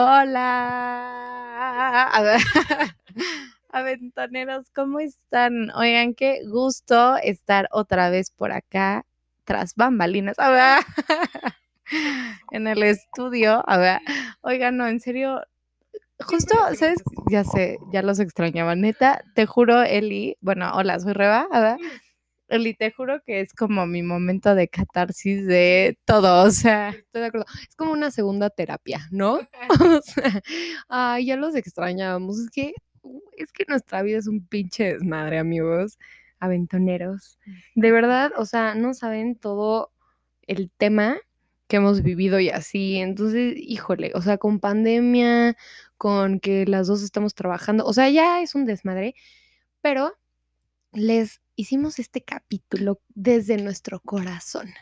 Hola. A ver, Aventoneros, ¿cómo están? Oigan, qué gusto estar otra vez por acá, tras bambalinas. A ver, en el estudio. A ver, oigan, no, en serio, justo, ¿sabes? Ya sé, ya los extrañaba. Neta, te juro, Eli. Bueno, hola, soy Reba. A ver. Eli, te juro que es como mi momento de catarsis de todo, o sea, Estoy de acuerdo. Es como una segunda terapia, ¿no? O sea, ay, ya los extrañábamos. Es que, es que nuestra vida es un pinche desmadre, amigos, aventoneros. De verdad, o sea, no saben todo el tema que hemos vivido y así. Entonces, híjole, o sea, con pandemia, con que las dos estamos trabajando, o sea, ya es un desmadre, pero les hicimos este capítulo desde nuestro corazón.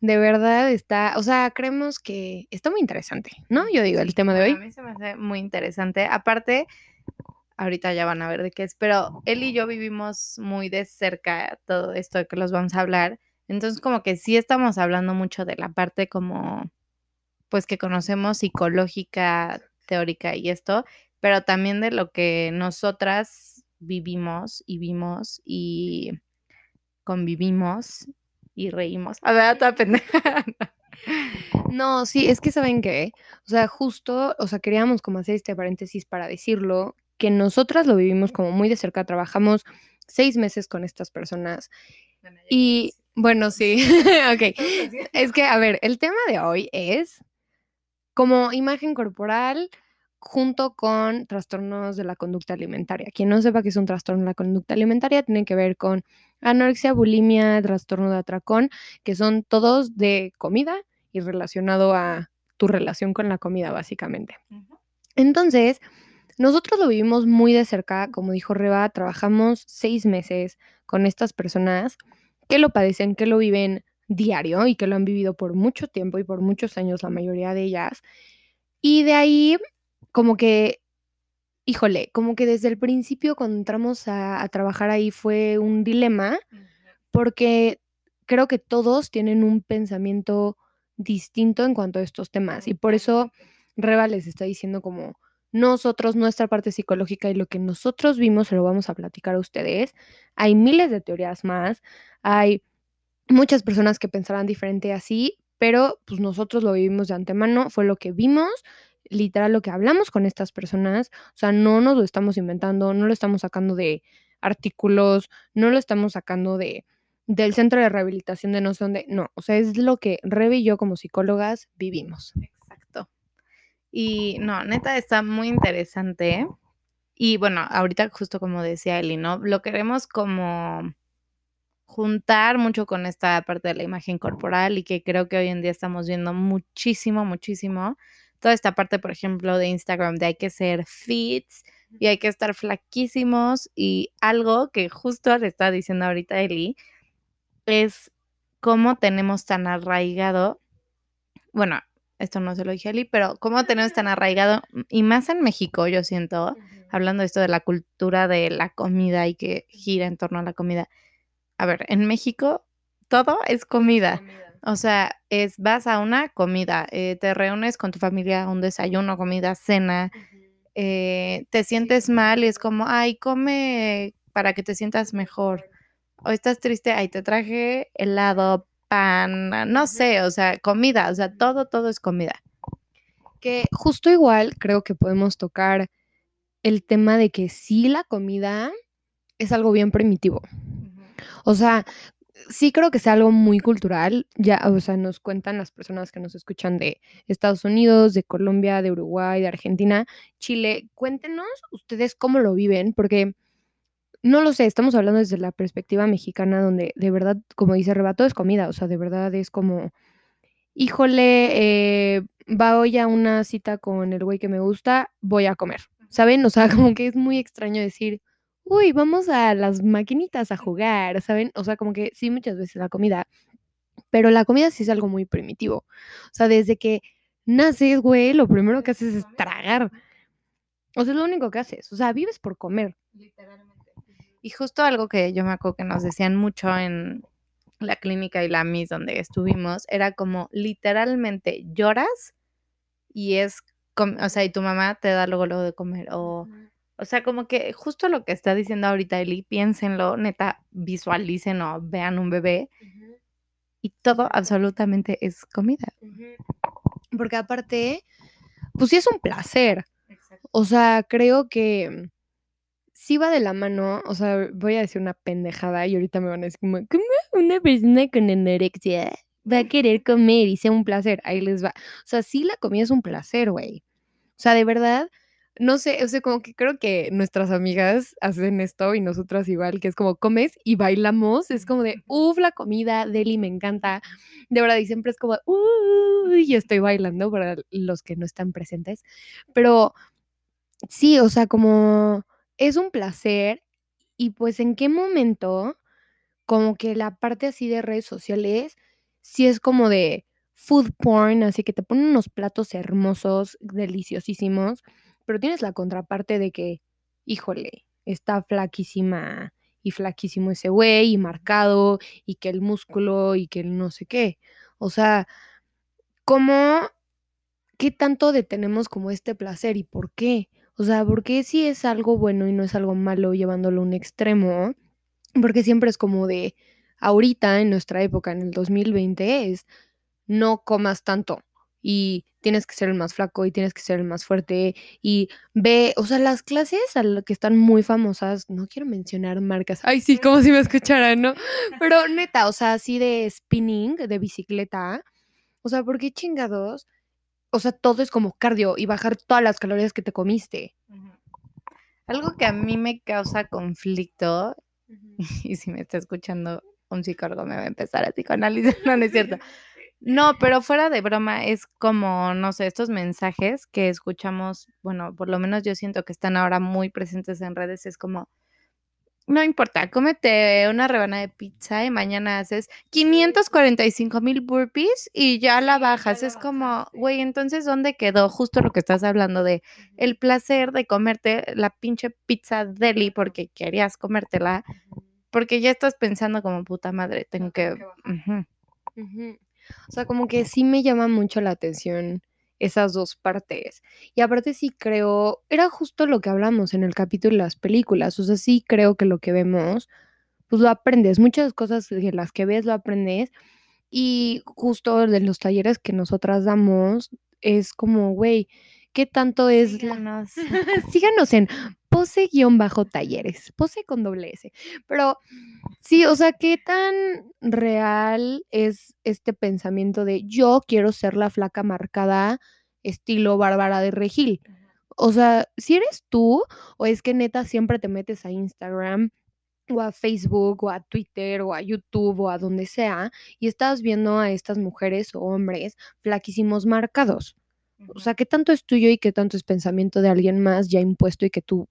De verdad está, o sea, creemos que está muy interesante, ¿no? Yo digo, el tema de A hoy. mí se me hace muy interesante. Aparte, ahorita ya van a ver de qué es, pero él y yo vivimos muy de cerca todo esto de que los vamos a hablar. Entonces, como que sí estamos hablando mucho de la parte como, pues que conocemos psicológica, teórica y esto, pero también de lo que nosotras vivimos y vimos y convivimos y reímos. A ver, toda pendeja. No, sí, es que saben qué, o sea, justo, o sea, queríamos como hacer este paréntesis para decirlo, que nosotras lo vivimos como muy de cerca, trabajamos seis meses con estas personas y, bueno, sí, ok, es que, a ver, el tema de hoy es como imagen corporal junto con trastornos de la conducta alimentaria. Quien no sepa qué es un trastorno de la conducta alimentaria, tiene que ver con anorexia, bulimia, trastorno de atracón, que son todos de comida y relacionado a tu relación con la comida, básicamente. Entonces, nosotros lo vivimos muy de cerca, como dijo Reba, trabajamos seis meses con estas personas que lo padecen, que lo viven diario y que lo han vivido por mucho tiempo y por muchos años, la mayoría de ellas. Y de ahí, como que, híjole, como que desde el principio cuando entramos a, a trabajar ahí fue un dilema, porque creo que todos tienen un pensamiento distinto en cuanto a estos temas. Y por eso Reba les está diciendo como nosotros, nuestra parte psicológica y lo que nosotros vimos, se lo vamos a platicar a ustedes. Hay miles de teorías más, hay muchas personas que pensarán diferente así, pero pues nosotros lo vivimos de antemano, fue lo que vimos, literal lo que hablamos con estas personas, o sea, no nos lo estamos inventando, no lo estamos sacando de artículos, no lo estamos sacando de del centro de rehabilitación de no sé dónde, no, o sea, es lo que Rebe y yo como psicólogas vivimos. Exacto. Y no, neta está muy interesante. Y bueno, ahorita justo como decía Eli, ¿no? Lo queremos como juntar mucho con esta parte de la imagen corporal y que creo que hoy en día estamos viendo muchísimo, muchísimo. Toda esta parte, por ejemplo, de Instagram, de hay que ser fits y hay que estar flaquísimos y algo que justo le estaba diciendo ahorita Eli, es cómo tenemos tan arraigado, bueno, esto no se lo dije a Eli, pero cómo tenemos tan arraigado, y más en México, yo siento, hablando de esto de la cultura de la comida y que gira en torno a la comida. A ver, en México todo es comida. O sea, es vas a una comida, eh, te reúnes con tu familia, un desayuno, comida, cena, eh, te sientes mal y es como, ay, come para que te sientas mejor. O estás triste, ay, te traje helado, pan, no sé, o sea, comida, o sea, todo, todo es comida. Que justo igual creo que podemos tocar el tema de que sí la comida es algo bien primitivo. O sea, sí creo que es algo muy cultural. Ya, o sea, nos cuentan las personas que nos escuchan de Estados Unidos, de Colombia, de Uruguay, de Argentina, Chile. Cuéntenos ustedes cómo lo viven, porque no lo sé, estamos hablando desde la perspectiva mexicana, donde de verdad, como dice Reba, todo es comida. O sea, de verdad es como, híjole, eh, voy a una cita con el güey que me gusta, voy a comer. ¿Saben? O sea, como que es muy extraño decir, uy, vamos a las maquinitas a jugar, ¿saben? O sea, como que sí, muchas veces la comida, pero la comida sí es algo muy primitivo. O sea, desde que naces, güey, lo primero que haces es tragar. O sea, es lo único que haces. O sea, vives por comer. Literalmente. Y justo algo que yo me acuerdo que nos decían mucho en la clínica y la MIS donde estuvimos, era como literalmente lloras y es o sea, y tu mamá te da luego, luego de comer, o. o sea, como que justo lo que está diciendo ahorita Eli, piénsenlo, neta, visualicen o vean un bebé y todo absolutamente es comida. Ujú. Porque aparte, pues sí es un placer. Exacto. O sea, creo que sí va de la mano, o sea, voy a decir una pendejada y ahorita me van a decir como, ¿cómo una persona con anorexia va a querer comer y sea un placer? Ahí les va. O sea, sí la comida es un placer, güey. O sea, de verdad, no sé, o sea, como que creo que nuestras amigas hacen esto y nosotras igual, que es como comes y bailamos, es como de, uf, la comida, deli, me encanta. De verdad, y siempre es como, uy, y estoy bailando para los que no están presentes. Pero sí, o sea, como es un placer y pues en qué momento como que la parte así de redes sociales sí es como de food porn, así que te ponen unos platos hermosos, deliciosísimos, pero tienes la contraparte de que, híjole, está flaquísima y flaquísimo ese güey y marcado y que el músculo y que el no sé qué. O sea, ¿cómo qué tanto detenemos como este placer y por qué? O sea, ¿por qué si es algo bueno y no es algo malo llevándolo a un extremo? Porque siempre es como de ahorita, en nuestra época, en el 2020, es no comas tanto y tienes que ser el más flaco y tienes que ser el más fuerte y ve, o sea, las clases a las que están muy famosas, no quiero mencionar marcas, ay sí, como si me escucharan, ¿no? Pero neta, o sea, así de spinning, de bicicleta, o sea, ¿por qué chingados? O sea, todo es como cardio y bajar todas las calorías que te comiste. Algo que a mí me causa conflicto, y si me está escuchando un psicólogo me va a empezar a psicoanalizar, no, no es cierto. No, pero fuera de broma, es como, no sé, estos mensajes que escuchamos, bueno, por lo menos yo siento que están ahora muy presentes en redes, es como, no importa, cómete una rebanada de pizza y mañana haces 545,000 burpees y ya la Sí, ya bajas. la Es como, güey, entonces, ¿dónde quedó justo lo que estás hablando de el placer de comerte la pinche pizza deli porque querías comértela? Porque ya estás pensando como, puta madre, tengo que. O sea, como que sí me llama mucho la atención esas 2 partes. Y aparte sí creo era justo lo que hablamos en el capítulo de las películas, o sea, sí creo que lo que vemos, pues lo aprendes, muchas cosas de las que ves lo aprendes, y justo de los talleres que nosotras damos es como, güey, ¿qué tanto es la Síganos. síganos en pose-talleres, pose con doble S. Pero sí, o sea, ¿qué tan real es este pensamiento de yo quiero ser la flaca marcada estilo Bárbara de Regil? O sea, ¿si eres tú o es que neta siempre te metes a Instagram o a Facebook o a Twitter o a YouTube o a donde sea y estás viendo a estas mujeres o hombres flaquísimos marcados? O sea, ¿qué tanto es tuyo y qué tanto es pensamiento de alguien más ya impuesto y que tú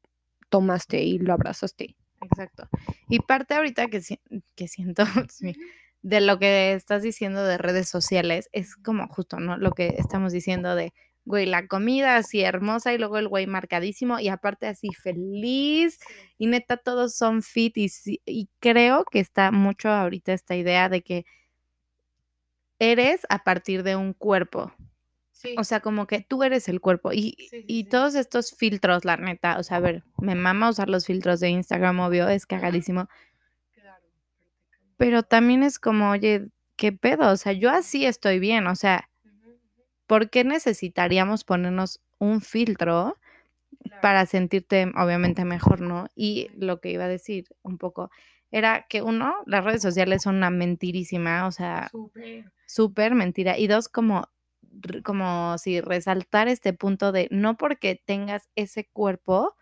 tomaste y lo abrazaste? Exacto. Y parte ahorita que si que siento, de lo que estás diciendo de redes sociales, es como justo, ¿no? Lo que estamos diciendo de, güey, la comida así hermosa y luego el güey marcadísimo y aparte así feliz y neta todos son fit y y creo que está mucho ahorita esta idea de que eres a partir de un cuerpo. Sí. O sea, como que tú eres el cuerpo y Sí, sí, y todos estos filtros, la neta, o sea, a ver, me mama usar los filtros de Instagram, obvio, es cagadísimo. Claro, pero también es como, oye, ¿qué pedo? O sea, yo así estoy bien, o sea. ¿por qué necesitaríamos ponernos un filtro Claro. para sentirte obviamente mejor, no? Y lo que iba a decir un poco era que uno, las redes sociales son una mentirísima, o sea, Súper. mentira. Y 2, como como si resaltar este punto de no porque tengas ese cuerpo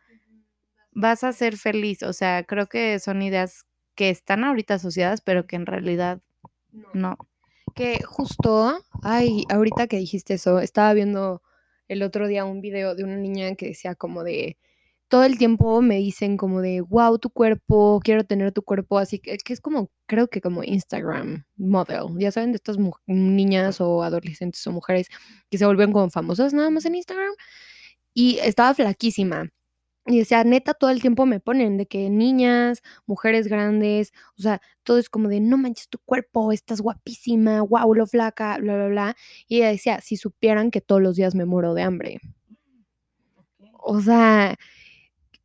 vas a ser feliz. O sea, creo que son ideas que están ahorita asociadas, pero que en realidad No. no. Que justo, ay, ahorita que dijiste eso, estaba viendo el otro día un video de una niña que decía como de todo el tiempo me dicen como de wow, tu cuerpo, quiero tener tu cuerpo, así que, que es como, creo que como Instagram model, ya saben, de estas niñas o adolescentes o mujeres que se vuelven como famosas nada más en Instagram. Y estaba flaquísima. Y decía, neta, todo el tiempo me ponen de que niñas, mujeres grandes, o sea, todo es como de no manches tu cuerpo, estás guapísima, wow, lo flaca, bla, bla, bla. Y ella decía, si supieran que todos los días me muero de hambre. o sea,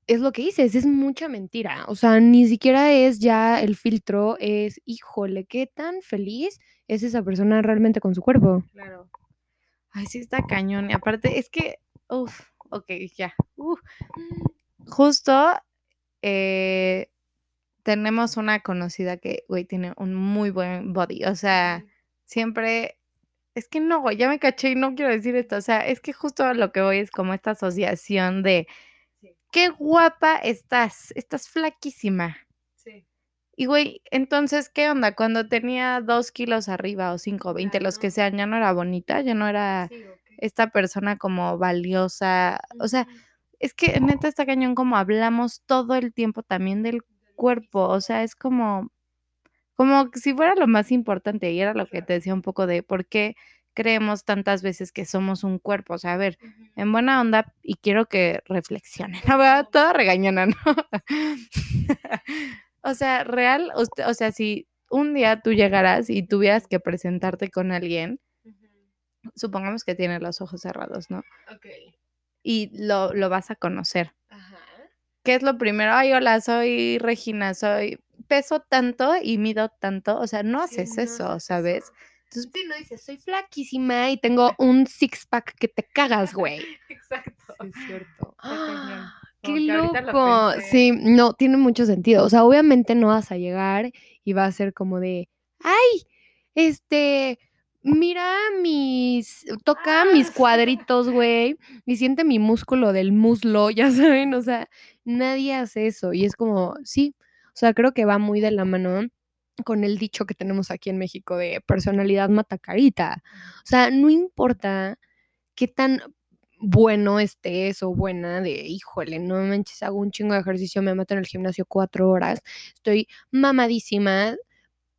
es lo que dices, es mucha mentira. O sea, ni siquiera es ya el filtro, es, híjole, qué tan feliz es esa persona realmente con su cuerpo. Claro. Ay, sí está cañón. Y aparte, es que, uff, ok, ya. uf. Justo eh, tenemos una conocida que, güey, tiene un muy buen body. O sea, siempre. Es que no, güey, ya me caché y no quiero decir esto. O sea, es que justo lo que voy es como esta asociación de qué guapa estás, estás flaquísima. Sí. Y güey, entonces, ¿qué onda? Cuando tenía dos kilos arriba o cinco, veinte, los que sean, ya no era bonita, ya no era Sí, esta persona como valiosa. O sea, es que neta está cañón como hablamos todo el tiempo también del cuerpo. O sea, es como, como si fuera lo más importante. Y era lo que te decía un poco de por qué creemos tantas veces que somos un cuerpo. O sea, a ver, en buena onda y quiero que reflexionen, ¿no? ¿verdad? Toda regañona, ¿no? o sea, real, o sea, si un día tú llegaras y tuvieras que presentarte con alguien, supongamos que tiene los ojos cerrados, ¿no? Ok. Y lo, lo vas a conocer. Ajá. ¿Qué es lo primero? Ay, hola, soy Regina, soy, peso tanto y mido tanto, o sea, no Sí, haces no eso, ¿sabes? eso. Entonces, Sí, no dices, soy flaquísima y tengo un six pack que te cagas, güey. exacto. Sí, es cierto. cañón. ¡Qué lo loco! Sí, no, tiene mucho sentido. O sea, obviamente no vas a llegar y va a ser como de, ay, este, mira mis, toca mis Ah. cuadritos, güey, y siente mi músculo del muslo, ya saben, o sea, nadie hace eso. Y es como, sí, o sea, creo que va muy de la mano con el dicho que tenemos aquí en México de personalidad mata carita. O sea, no importa qué tan bueno estés o buena de, híjole, no manches, hago un chingo de ejercicio, me mato en el gimnasio cuatro horas, estoy mamadísima,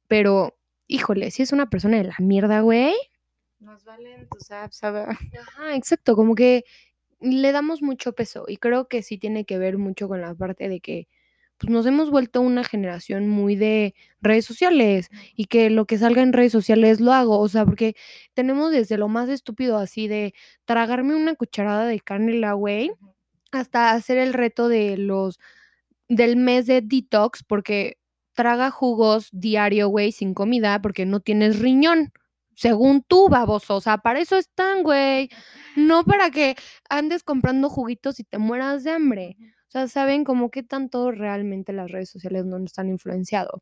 pero, híjole, si es una persona de la mierda, güey. Nos valen tus apps, ¿sabes? Ajá, exacto, como que le damos mucho peso y creo que sí tiene que ver mucho con la parte de que pues nos hemos vuelto una generación muy de redes sociales y que lo que salga en redes sociales lo hago, o sea, porque tenemos desde lo más estúpido así de tragarme una cucharada de canela, güey, hasta hacer el reto de los del mes de detox porque traga jugos diario, güey, sin comida porque no tienes riñón. Según tú, baboso, o sea, para eso están, güey. No para que andes comprando juguitos y te mueras de hambre. Sea, saben como qué tanto realmente las redes sociales no nos han influenciado.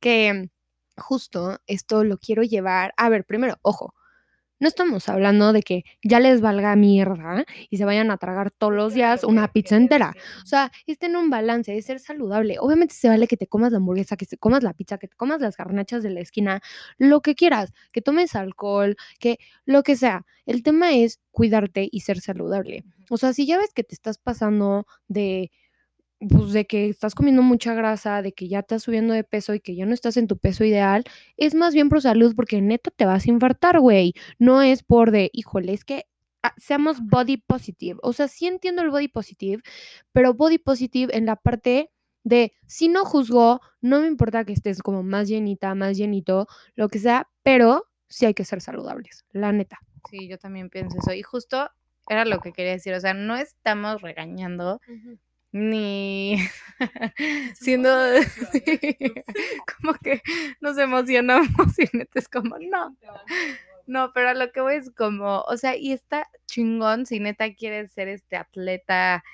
Que justo esto lo quiero llevar. A ver, primero, ojo. No estamos hablando de que ya les valga mierda y se vayan a tragar todos los días una pizza entera. O sea, está en un balance, es ser saludable. Obviamente se vale que te comas la hamburguesa, que te comas la pizza, que te comas las garnachas de la esquina, lo que quieras, que tomes alcohol, que lo que sea. El tema es cuidarte y ser saludable. O sea, si ya ves que te estás pasando de pues de que estás comiendo mucha grasa, de que ya estás subiendo de peso y que ya no estás en tu peso ideal, es más bien por salud porque neta te vas a infartar, güey. No es por de, híjole, es que ah, seamos body positive. O sea, sí entiendo el body positive, pero body positive en la parte de si no juzgo, no me importa que estés como más llenita, más llenito, lo que sea, pero sí hay que ser saludables, la neta. Sí, yo también pienso eso. Y justo era lo que quería decir. O sea, no estamos regañando ni siendo como que nos emocionamos y neta es como no. No, pero a lo que voy es como, o sea, y está chingón si neta quieres ser este atleta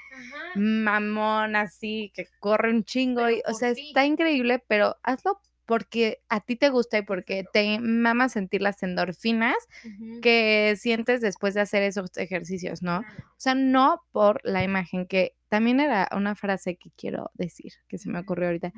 mamón así, que corre un chingo, Pero y, o sea, ti. está increíble, pero hazlo porque a ti te gusta y porque te mama sentir las endorfinas que sientes después de hacer esos ejercicios, ¿no? O sea, no por la imagen, que también era una frase que quiero decir, que se me ocurrió ahorita.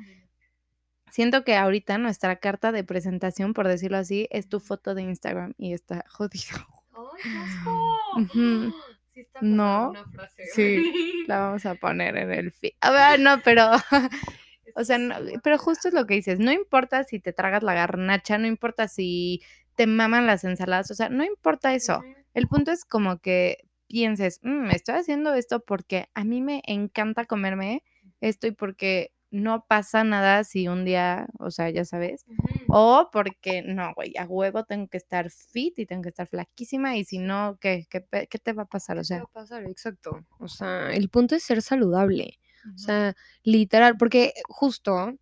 Siento que ahorita nuestra carta de presentación, por decirlo así, es tu foto de Instagram y está jodido. ¡Ay, qué. Sí está No, una frase, sí. La vamos a poner en el feed. A ver, no, pero, o sea, no, pero justo es lo que dices, no importa si te tragas la garnacha, no importa si te maman las ensaladas, o sea, no importa eso. El punto es como que pienses, "Mm, estoy haciendo esto porque a mí me encanta comerme esto y porque no pasa nada si un día, o sea, ya sabes. O porque no, güey, a huevo tengo que estar fit y tengo que estar flaquísima y si no, ¿qué, qué, qué te va a pasar? O ¿Qué sea, va a pasar? Exacto. O sea, el punto es ser saludable. O sea, literal, porque justo,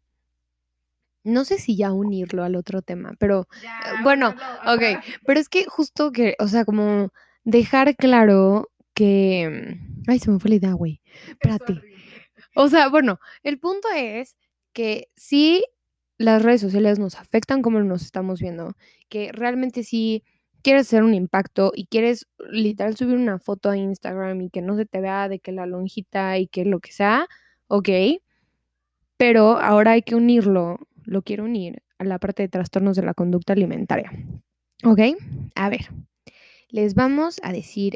no sé si ya unirlo al otro tema, pero ya, bueno, únelo, ok, pero es que justo que, o sea, como dejar claro que... Ay, se me fue la idea, güey. Espérate. O sea, bueno, el punto es que sí las redes sociales nos afectan como nos estamos viendo, que realmente sí quieres hacer un impacto y quieres literal subir una foto a Instagram y que no se te vea de que la lonjita y que lo que sea, ok, pero ahora hay que unirlo, lo quiero unir a la parte de trastornos de la conducta alimentaria, ok, a ver, les vamos a decir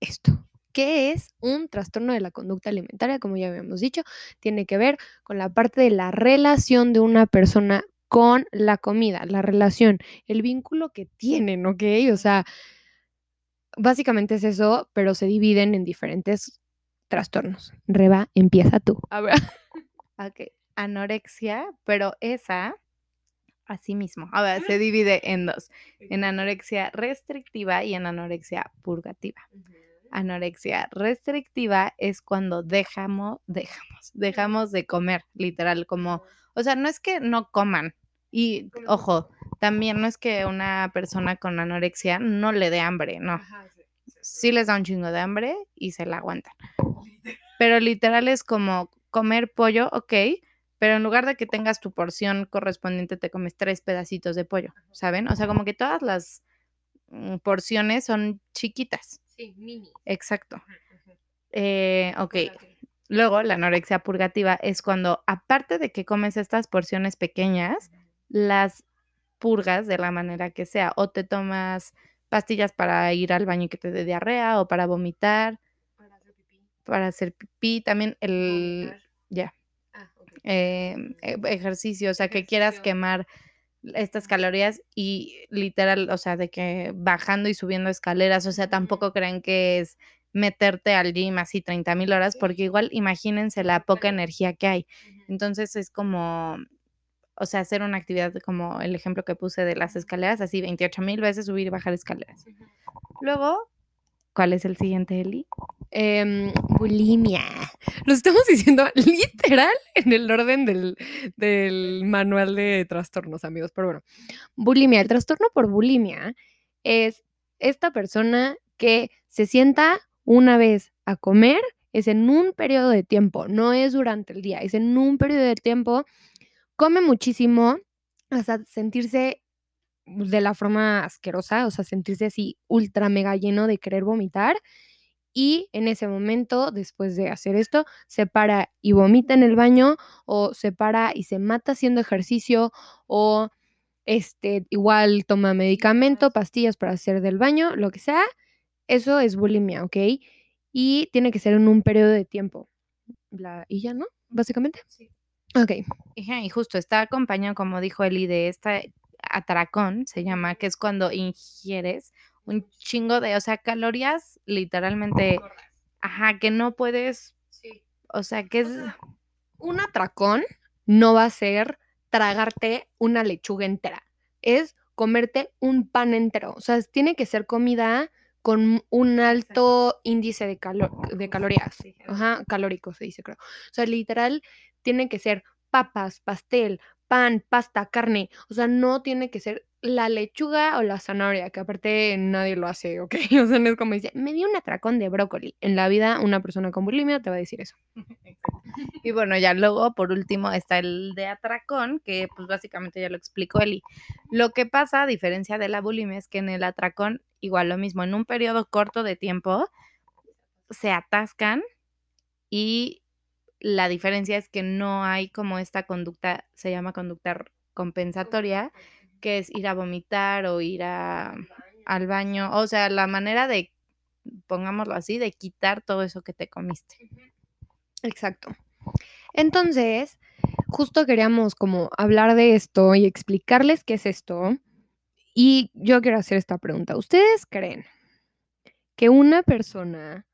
esto. ¿Qué es un trastorno de la conducta alimentaria? Como ya habíamos dicho, tiene que ver con la parte de la relación de una persona con la comida, la relación, el vínculo que tienen, ¿ok? O sea, básicamente es eso, pero se dividen en diferentes trastornos. Reba, empieza tú. A ver. Ok, anorexia, pero esa, así mismo, a ver, se divide en dos, en anorexia restrictiva y en anorexia purgativa. Anorexia restrictiva es cuando dejamos, dejamos, dejamos de comer, literal, como, o sea, no es que no coman. Y ojo, también no es que una persona con anorexia no le dé hambre, no. Sí les da un chingo de hambre y se la aguantan. Pero literal es como comer pollo, ok, pero en lugar de que tengas tu porción correspondiente, te comes tres pedacitos de pollo, ¿saben? O sea, como que todas las mm, porciones son chiquitas. Sí, mini. Exacto. Eh, ok. Luego, la anorexia purgativa es cuando, aparte de que comes estas porciones pequeñas, las purgas de la manera que sea. O te tomas pastillas para ir al baño y que te dé diarrea o para vomitar, Para hacer pipí. para hacer pipí. También el, ya, Ah, eh, e- ejercicio, o sea, que quieras quemar estas calorías y literal, o sea, de que bajando y subiendo escaleras, o sea, tampoco creen que es meterte al gym así 30 mil horas, porque igual imagínense la poca energía que hay. Entonces es como, o sea, hacer una actividad como el ejemplo que puse de las escaleras, así 28 mil veces subir y bajar escaleras. Luego, ¿cuál es el siguiente, Eli? Em, bulimia. Lo estamos diciendo literal en el orden del, del manual de trastornos, amigos. Pero bueno, bulimia. El trastorno por bulimia es esta persona que se sienta una vez a comer, es en un periodo de tiempo, no es durante el día, es en un periodo de tiempo, come muchísimo hasta sentirse de la forma asquerosa, o sea, sentirse así ultra mega lleno de querer vomitar y en ese momento, después de hacer esto, se para y vomita en el baño o se para y se mata haciendo ejercicio o este igual toma medicamento, pastillas para hacer del baño, lo que sea. Eso es bulimia, ¿ok? Y tiene que ser en un periodo de tiempo. La, y ya, ¿no? Básicamente. Sí. Ok. Y justo está acompañado, como dijo Eli, de esta atracón, se llama, que es cuando ingieres un chingo de, o sea, calorías literalmente, ajá, que no puedes, Sí. o sea, que es, Un atracón no va a ser tragarte una lechuga entera, es comerte un pan entero. O sea, tiene que ser comida con un alto índice de, calo- de calorías. Ajá, calórico se dice, creo. O sea, literal, tiene que ser papas, pastel, pan, pasta, carne. O sea, no tiene que ser la lechuga o la zanahoria, que aparte nadie lo hace, ¿ok? O sea, no es como dice, me dio un atracón de brócoli. En la vida, una persona con bulimia te va a decir eso. Y bueno, ya luego, por último, está el de atracón, que pues básicamente ya lo explicó Eli. Lo que pasa, a diferencia de la bulimia, es que en el atracón, igual lo mismo, en un periodo corto de tiempo, se atascan y la diferencia es que no hay como esta conducta, se llama conducta compensatoria, que es ir a vomitar o ir a, al baño, o sea, la manera de, pongámoslo así, de quitar todo eso que te comiste. Exacto. Entonces, justo queríamos como hablar de esto y explicarles qué es esto. Y yo quiero hacer esta pregunta. ¿Ustedes creen que una persona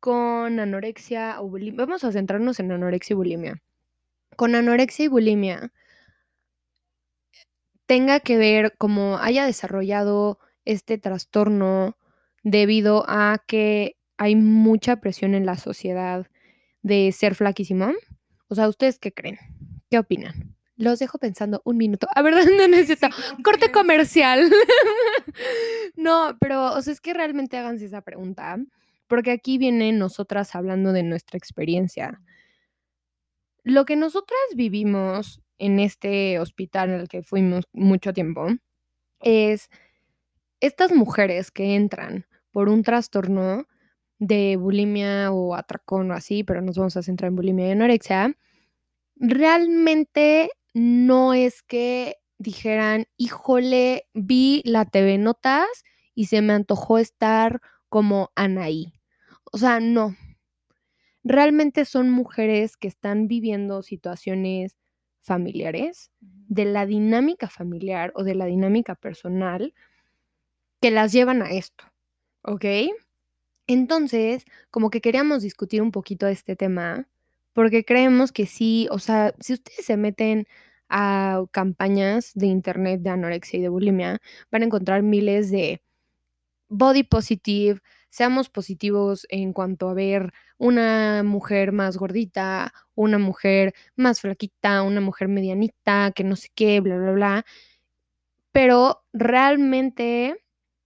con anorexia o bulimia, vamos a centrarnos en anorexia y bulimia, con anorexia y bulimia, tenga que ver, como haya desarrollado este trastorno debido a que hay mucha presión en la sociedad de ser flaquísimo. O sea, ¿ustedes qué creen? ¿Qué opinan? Los dejo pensando un minuto. A ver, no necesito. Corte comercial. no, pero, o sea, es que realmente háganse esa pregunta, porque aquí vienen nosotras hablando de nuestra experiencia. Lo que nosotras vivimos en este hospital en el que fuimos mucho tiempo es estas mujeres que entran por un trastorno de bulimia o atracón o así, pero nos vamos a centrar en bulimia y anorexia, realmente no es que dijeran, híjole, vi la TV Notas y se me antojó estar como Anaí. O sea, no. Realmente son mujeres que están viviendo situaciones familiares, de la dinámica familiar o de la dinámica personal, que las llevan a esto. ¿Ok? Entonces, como que queríamos discutir un poquito este tema, porque creemos que sí, o sea, si ustedes se meten a campañas de internet de anorexia y de bulimia, van a encontrar miles de body positive, seamos positivos en cuanto a ver una mujer más gordita, una mujer más flaquita, una mujer medianita, que no sé qué, bla, bla, bla. Pero realmente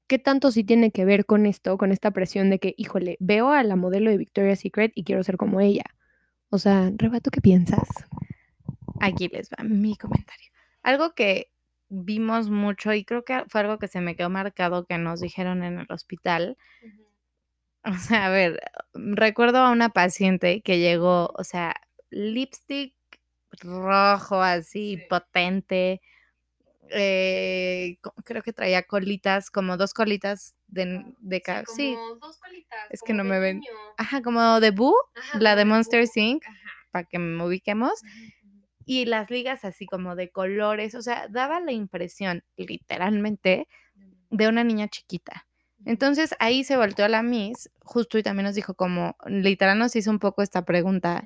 ¿qué tanto sí tiene que ver con esto, con esta presión de que, híjole, veo a la modelo de Victoria's Secret y quiero ser como ella? O sea, Reba, ¿tú qué piensas? Aquí les va mi comentario. Algo que vimos mucho y creo que fue algo que se me quedó marcado que nos dijeron en el hospital. O sea, a ver, recuerdo a una paciente que llegó, o sea, lipstick rojo así, potente, eh, creo que traía colitas, como dos colitas de, de sí, como dos colitas. Es que no me ven. Ajá, como de Boo, la de Monster Inc., para que me ubiquemos. Y las ligas así como de colores, o sea, daba la impresión, literalmente, de una niña chiquita. Entonces ahí se volteó a la Miss, justo y también nos dijo como, literal nos hizo un poco esta pregunta.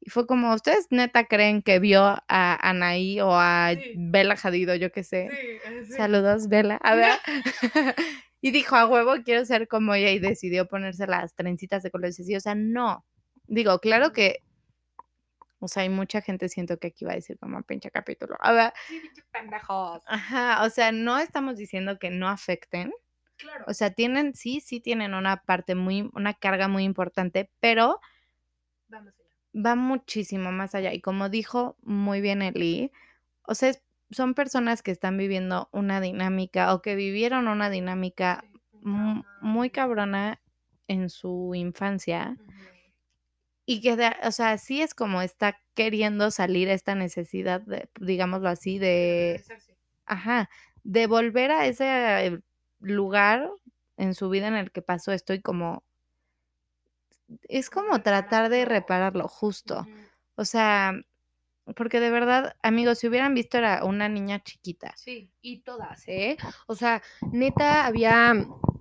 Y fue como, ¿ustedes neta creen que vio a Anaí o a Bella Jadido, yo qué sé? Saludos, Bella. A ver. y dijo, a huevo, quiero ser como ella y decidió ponerse las trencitas de colores así. O sea, no. Digo, claro que, o sea, hay mucha gente, siento que aquí va a decir como pinche capítulo. A ver. Sí, pendejos. Ajá, o sea, no estamos diciendo que no afecten. Claro. O sea, tienen, sí, sí tienen una parte muy, una carga muy importante, pero... Vamos va muchísimo más allá. Y como dijo muy bien Eli, o sea, son personas que están viviendo una dinámica o que vivieron una dinámica muy cabrona en su infancia. Y que, o sea, sí es como está queriendo salir esta necesidad, de, digámoslo así, de... Ajá, de volver a ese lugar en su vida en el que pasó esto y como es como tratar de repararlo justo. O sea, porque de verdad, amigos, si hubieran visto era una niña chiquita. Sí, y todas, ¿eh? O sea, neta, había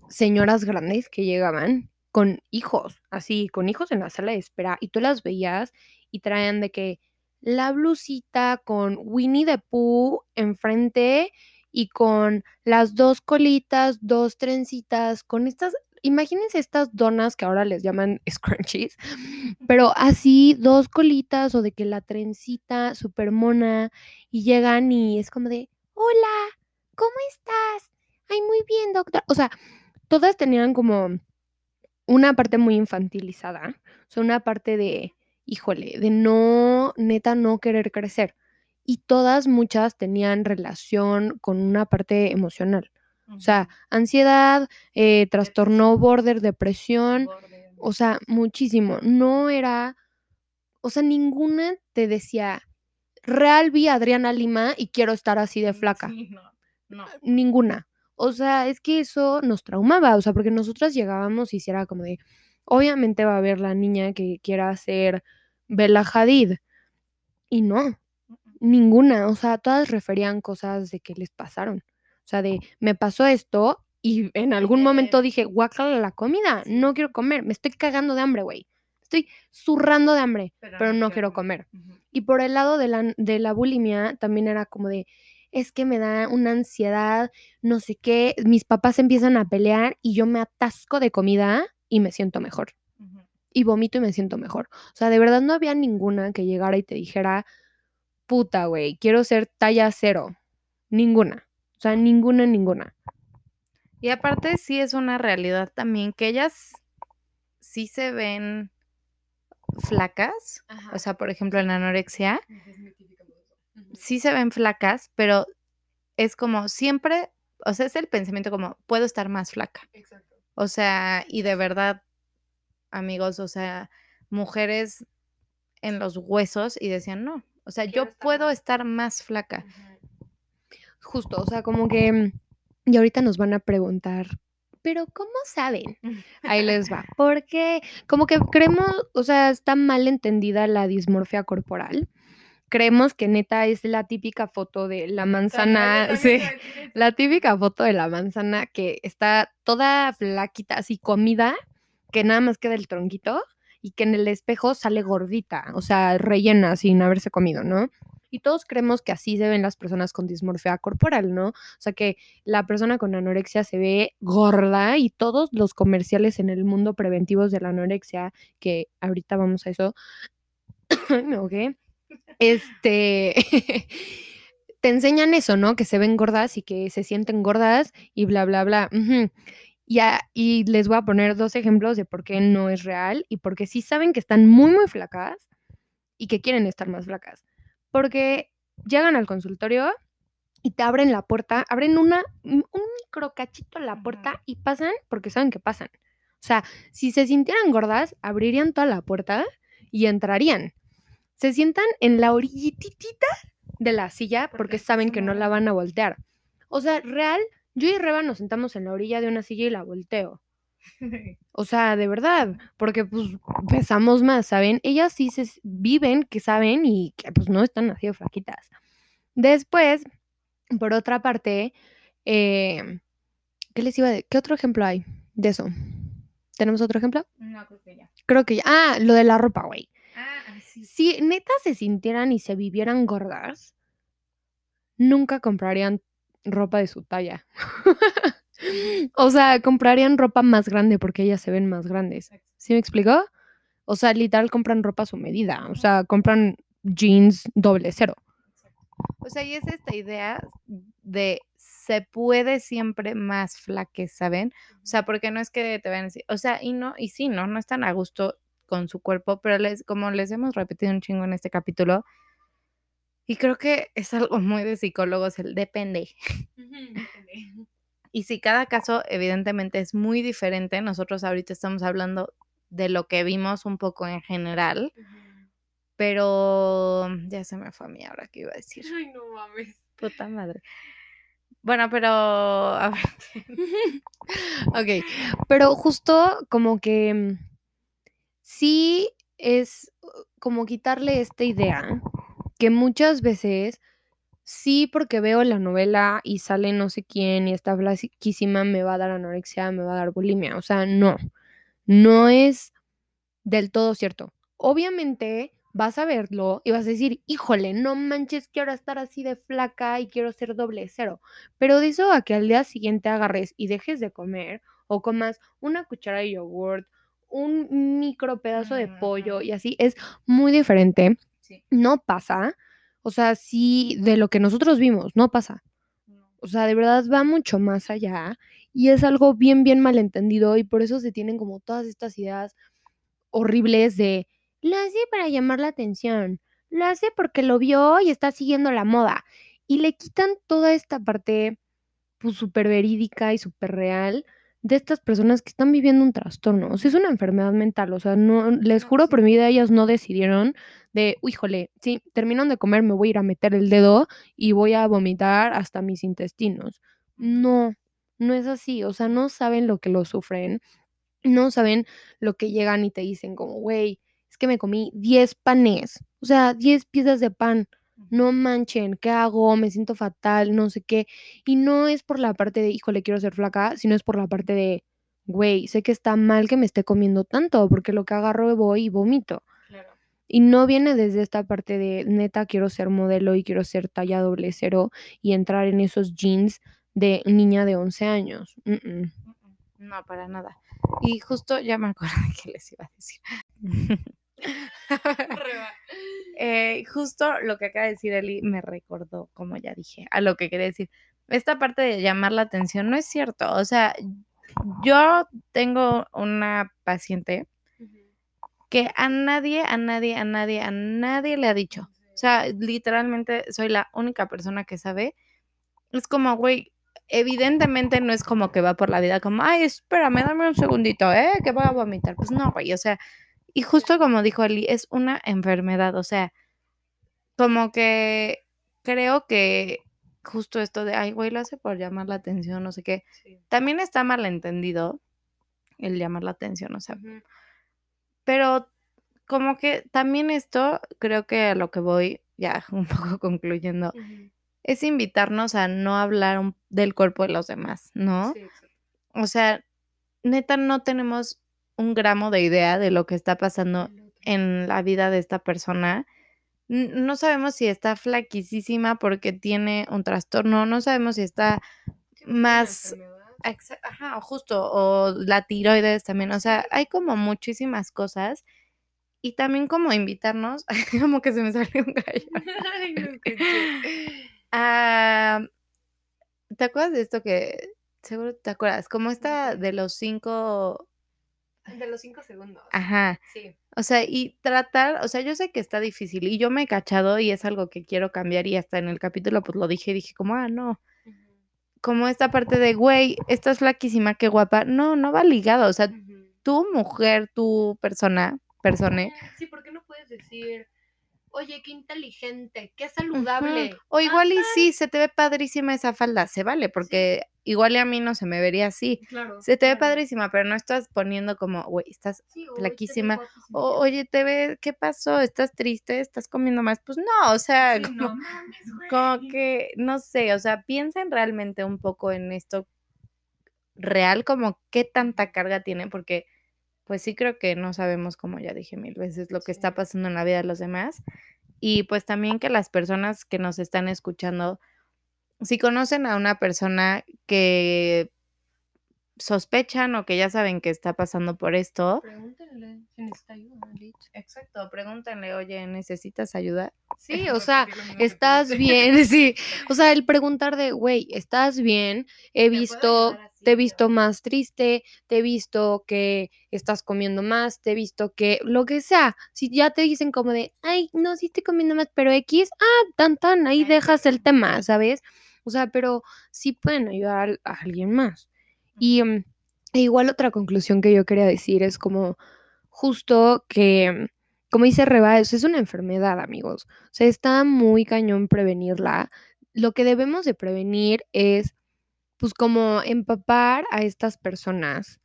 señoras grandes que llegaban con hijos, así, con hijos en la sala de espera, y tú las veías y traían de que la blusita con Winnie the Pooh enfrente y con las dos colitas, dos trencitas, con estas imagínense estas donas que ahora les llaman scrunchies, pero así dos colitas o de que la trencita super mona y llegan y es como de, hola, ¿cómo estás? Ay, muy bien, doctor. O sea, todas tenían como una parte muy infantilizada, o sea, una parte de, híjole, de no, neta, no querer crecer. Y todas, muchas tenían relación con una parte emocional. O sea, ansiedad, eh, trastorno border, depresión, o sea, muchísimo. No era, o sea, ninguna te decía, real vi a Adriana Lima y quiero estar así de mm, flaca. no, Ninguna. O sea, es que eso nos traumaba, o sea, porque nosotras llegábamos y era como de, obviamente va a haber la niña que quiera ser Bella Hadid. Y no, ninguna, o sea, todas referían cosas de que les pasaron. O sea, de me pasó esto y en algún momento dije, guácala la comida, no quiero comer, me estoy cagando de hambre, güey. Estoy zurrando de hambre, pero, no, quiero comer. Y por el lado de la, de la bulimia también era como de, es que me da una ansiedad, no sé qué, mis papás empiezan a pelear y yo me atasco de comida y me siento mejor. Y vomito y me siento mejor. O sea, de verdad no había ninguna que llegara y te dijera, puta, güey, quiero ser talla cero. Ninguna. O sea, ninguna, ninguna. Y aparte sí es una realidad también que ellas sí se ven flacas, o sea, por ejemplo, en la anorexia, sí se ven flacas, pero es como siempre, o sea, es el pensamiento como, puedo estar más flaca. Exacto. O sea, y de verdad, amigos, o sea, mujeres en los huesos y decían, no, o sea, Quiero yo estar puedo más- estar más flaca. Justo, o sea, como que... Y ahorita nos van a preguntar, pero ¿cómo saben? Ahí les va. Porque como que creemos, o sea, está mal entendida la dismorfia corporal. Creemos que neta es la típica foto de la manzana, sí, la típica foto de la manzana que está toda flaquita, así comida, que nada más queda el tronquito y que en el espejo sale gordita, o sea, rellena sin haberse comido, ¿no? Y todos creemos que así se ven las personas con dismorfia corporal, ¿no? O sea, que la persona con anorexia se ve gorda y todos los comerciales en el mundo preventivos de la anorexia, que ahorita vamos a eso, Ay, me ahogué, este, te enseñan eso, ¿no? Que se ven gordas y que se sienten gordas y bla, bla, bla. Y les voy a poner dos ejemplos de por qué no es real y porque sí saben que están muy, muy flacas y que quieren estar más flacas. Porque llegan al consultorio y te abren la puerta, abren una, un micro cachito la puerta y pasan porque saben que pasan. O sea, si se sintieran gordas, abrirían toda la puerta y entrarían. Se sientan en la orillititita de la silla porque, saben que no la van a voltear. O sea, real, yo y Reba nos sentamos en la orilla de una silla y la volteo. O sea, de verdad, porque pues pesamos más, ¿saben? Ellas sí se viven que saben y que pues no están así de flaquitas. Después, por otra parte, eh, ¿qué les iba a decir? ¿Qué otro ejemplo hay de eso? ¿Tenemos otro ejemplo? No, creo que ya. Creo que ya. Ah, lo de la ropa, güey. Ah, sí. Si neta se sintieran y se vivieran gordas, nunca comprarían ropa de su talla. o sea, comprarían ropa más grande porque ellas se ven más grandes. ¿Sí me explicó? O sea, literal compran ropa a su medida. O sea, compran jeans doble cero. O sea, y es esta idea de se puede siempre más flaque, ¿saben? O sea, porque no es que te vayan a decir, o sea, y no, y sí, no, no están a gusto con su cuerpo, pero les, como les hemos repetido un chingo en este capítulo, y creo que es algo muy de psicólogos, el depende. Y si cada caso evidentemente es muy diferente, nosotros ahorita estamos hablando de lo que vimos un poco en general, pero ya se me fue a mí ahora que iba a decir. Ay, no mames. Puta madre. Bueno, pero a ver, Ok, pero justo como que mm, sí es como quitarle esta idea que muchas veces sí porque veo la novela y sale no sé quién y está flaquísima me va a dar anorexia, me va a dar bulimia. O sea, no, no es del todo cierto. Obviamente vas a verlo y vas a decir, híjole, no manches, quiero estar así de flaca y quiero ser doble cero. Pero de eso a que al día siguiente agarres y dejes de comer o comas una cuchara de yogurt, un micro pedazo de pollo Ujú. y así, es muy diferente. Sí. No pasa. O sea, sí, de lo que nosotros vimos, no pasa. O sea, de verdad va mucho más allá y es algo bien, bien malentendido y por eso se tienen como todas estas ideas horribles de lo hace para llamar la atención, lo hace porque lo vio y está siguiendo la moda y le quitan toda esta parte pues súper verídica y súper real de estas personas que están viviendo un trastorno. O sea, es una enfermedad mental. O sea, no, les juro por mi vida, ellas no decidieron de, híjole, sí, terminan de comer, me voy a ir a meter el dedo y voy a vomitar hasta mis intestinos. No, no es así. O sea, no saben lo que lo sufren. No saben lo que llegan y te dicen como, güey, es que me comí 10 panes. O sea, 10 piezas de pan. No manchen, ¿qué hago? Me siento fatal, no sé qué. Y no es por la parte de, híjole, quiero ser flaca, sino es por la parte de, güey, sé que está mal que me esté comiendo tanto, porque lo que agarro voy y vomito. Claro. Y no viene desde esta parte de neta quiero ser modelo y quiero ser talla doble cero y entrar en esos jeans de niña de 11 años. Mm, mm. No, para nada. Y justo ya me acuerdo de qué les iba a decir. Eh, justo lo que acaba de decir Eli me recordó, como ya dije, a lo que quería decir. Esta parte de llamar la atención no es cierto. O sea, yo tengo una paciente que a nadie, a nadie, a nadie, a nadie le ha dicho. O sea, literalmente soy la única persona que sabe. Es como, güey, evidentemente no es como que va por la vida como, ay, espérame, dame un segundito, ¿eh? Que voy a vomitar. Pues no, güey, o sea, y justo como dijo Eli, es una enfermedad, o sea, como que creo que justo esto de, ay, güey, lo hace por llamar la atención, no sé qué, también está malentendido el llamar la atención, o sea, pero como que también esto, creo que a lo que voy, ya un poco concluyendo, es invitarnos a no hablar del cuerpo de los demás, ¿no? o sea, neta, no tenemos un gramo de idea de lo que está pasando en la vida de esta persona. No sabemos si está flaquísima porque tiene un trastorno, no sabemos si está más... Ajá, justo, o la tiroides también, o sea, hay como muchísimas cosas y también como invitarnos, como que se me salió un gallo. Ah, ¿Te acuerdas de esto que, seguro te acuerdas, como esta de los cinco de los cinco segundos. Ajá. Sí. O sea, y tratar, o sea, yo sé que está difícil y yo me he cachado y es algo que quiero cambiar y hasta en el capítulo pues lo dije y dije como, ah, no. Como esta parte de, güey, estás flaquísima, qué guapa. No, no va ligado. O sea, tu mujer, tu persona, persone. Sí, ¿por qué no puedes decir, oye, qué inteligente, qué saludable? O igual y sí, se te ve padrísima esa falda, se vale, porque igual a mí no se me vería así. Claro, se te ve padrísima, pero no estás poniendo como, güey, estás flaquísima. O, oye, te ve, ¿qué pasó? ¿Estás triste? ¿Estás comiendo más? Pues no, o sea, como, como que, no sé, o sea, piensen realmente un poco en esto real, como qué tanta carga tiene, porque pues sí creo que no sabemos, como ya dije mil veces, lo que está pasando en la vida de los demás. Y pues también que las personas que nos están escuchando, si conocen a una persona que sospechan o que ya saben que está pasando por esto, pregúntenle si necesita ayuda. Exacto, pregúntenle, oye, ¿necesitas ayuda? Sí, o sea, ¿estás bien? Sí, o sea, el preguntar de, güey, ¿estás bien? He visto, te he visto más triste, te he visto que estás comiendo más, te he visto que lo que sea, si ya te dicen como de, ay, no, sí estoy comiendo más, pero X, ah, tan, tan, ahí dejas el tema, ¿sabes? O sea, pero sí pueden ayudar a alguien más. Y mm, e igual otra conclusión que yo quería decir es como justo que, como dice Reba, eso es una enfermedad, amigos. O sea, está muy cañón prevenirla. Lo que debemos de prevenir es, pues, como empapar a estas personas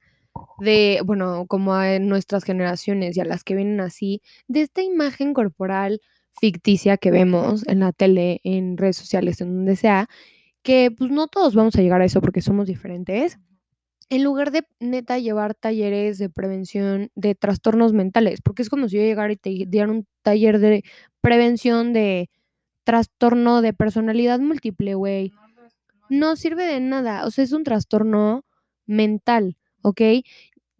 de, bueno, como a nuestras generaciones y a las que vienen así, de esta imagen corporal ficticia que vemos en la tele, en redes sociales, en donde sea, que pues no todos vamos a llegar a eso porque somos diferentes, en lugar de neta llevar talleres de prevención de trastornos mentales, porque es como si yo llegara y te diera un taller de prevención de trastorno de personalidad múltiple, güey. Sirve de nada, o sea, es un trastorno mental, ¿ok?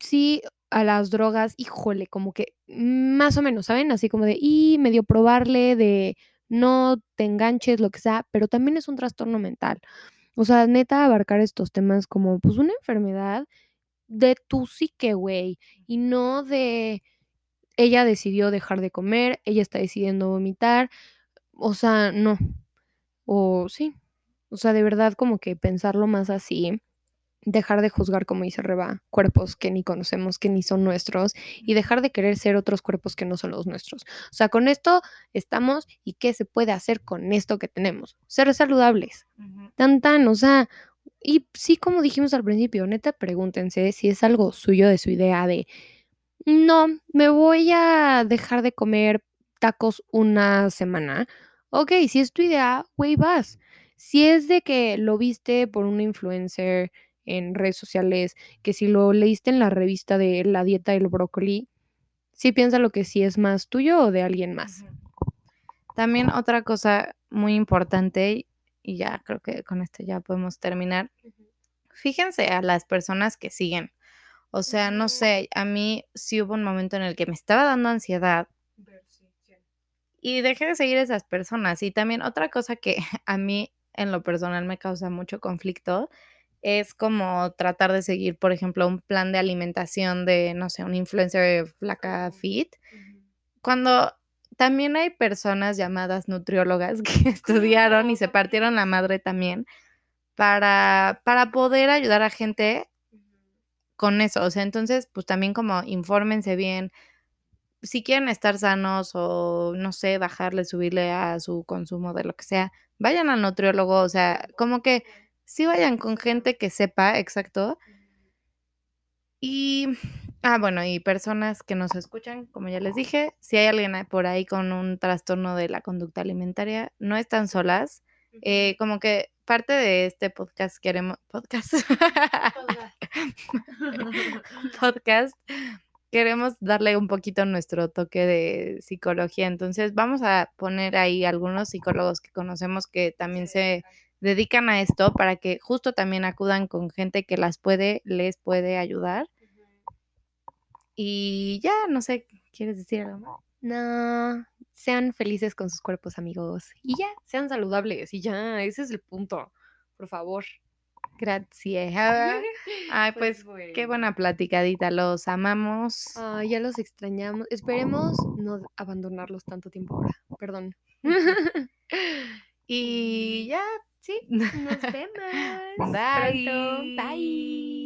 Sí, a las drogas, híjole, como que más o menos, ¿saben? Así como de, y medio probarle, de no te enganches, lo que sea, pero también es un trastorno mental. O sea, neta, abarcar estos temas como pues una enfermedad de tu psique, güey, y no de ella decidió dejar de comer, ella está decidiendo vomitar, o sea, no. O sí. O sea, de verdad como que pensarlo más así dejar de juzgar, como dice Reba, cuerpos que ni conocemos, que ni son nuestros, y dejar de querer ser otros cuerpos que no son los nuestros. O sea, con esto estamos y qué se puede hacer con esto que tenemos. Ser saludables. Tan tan, o sea, y sí, como dijimos al principio, neta, pregúntense si es algo suyo de su idea de, no, me voy a dejar de comer tacos una semana. Ok, si es tu idea, güey, vas. Si es de que lo viste por una influencer, en redes sociales, que si lo leíste en la revista de la dieta del brócoli, Sí, piénsalo que si es más tuyo o de alguien más. También otra cosa muy importante, y ya creo que con esto ya podemos terminar. Fíjense a las personas que siguen. O sea, no sé, a mí sí hubo un momento en el que me estaba dando ansiedad y dejé de seguir a esas personas. Y también otra cosa que a mí en lo personal me causa mucho conflicto es como tratar de seguir, por ejemplo, un plan de alimentación de, no sé, un influencer flaca fit, cuando también hay personas llamadas nutriólogas que estudiaron y se partieron la madre también para para poder ayudar a gente con eso. O sea, entonces, pues, también como infórmense bien. Si quieren estar sanos o, no sé, bajarle, subirle a su consumo de lo que sea, vayan al nutriólogo, o sea, como que sí vayan con gente que sepa exacto. Y, ah, bueno, y personas que nos escuchan, como ya les dije, si hay alguien por ahí con un trastorno de la conducta alimentaria, no están solas. Eh, como que parte de este podcast queremos podcast podcast, queremos darle un poquito nuestro toque de psicología. Entonces, vamos a poner ahí algunos psicólogos que conocemos que también se dedican a esto para que justo también acudan con gente que las puede les puede ayudar. Y ya, no sé, ¿quieres decir algo más? No, sean felices con sus cuerpos, amigos. Y ya, sean saludables y ya, ese es el punto, por favor. Gracias. Ay, pues, qué bueno. buena platicadita, los amamos. Ay, ya los extrañamos. Esperemos no abandonarlos tanto tiempo ahora. Perdón. Y ya, sí. nos vemos pronto. Bye. Bye.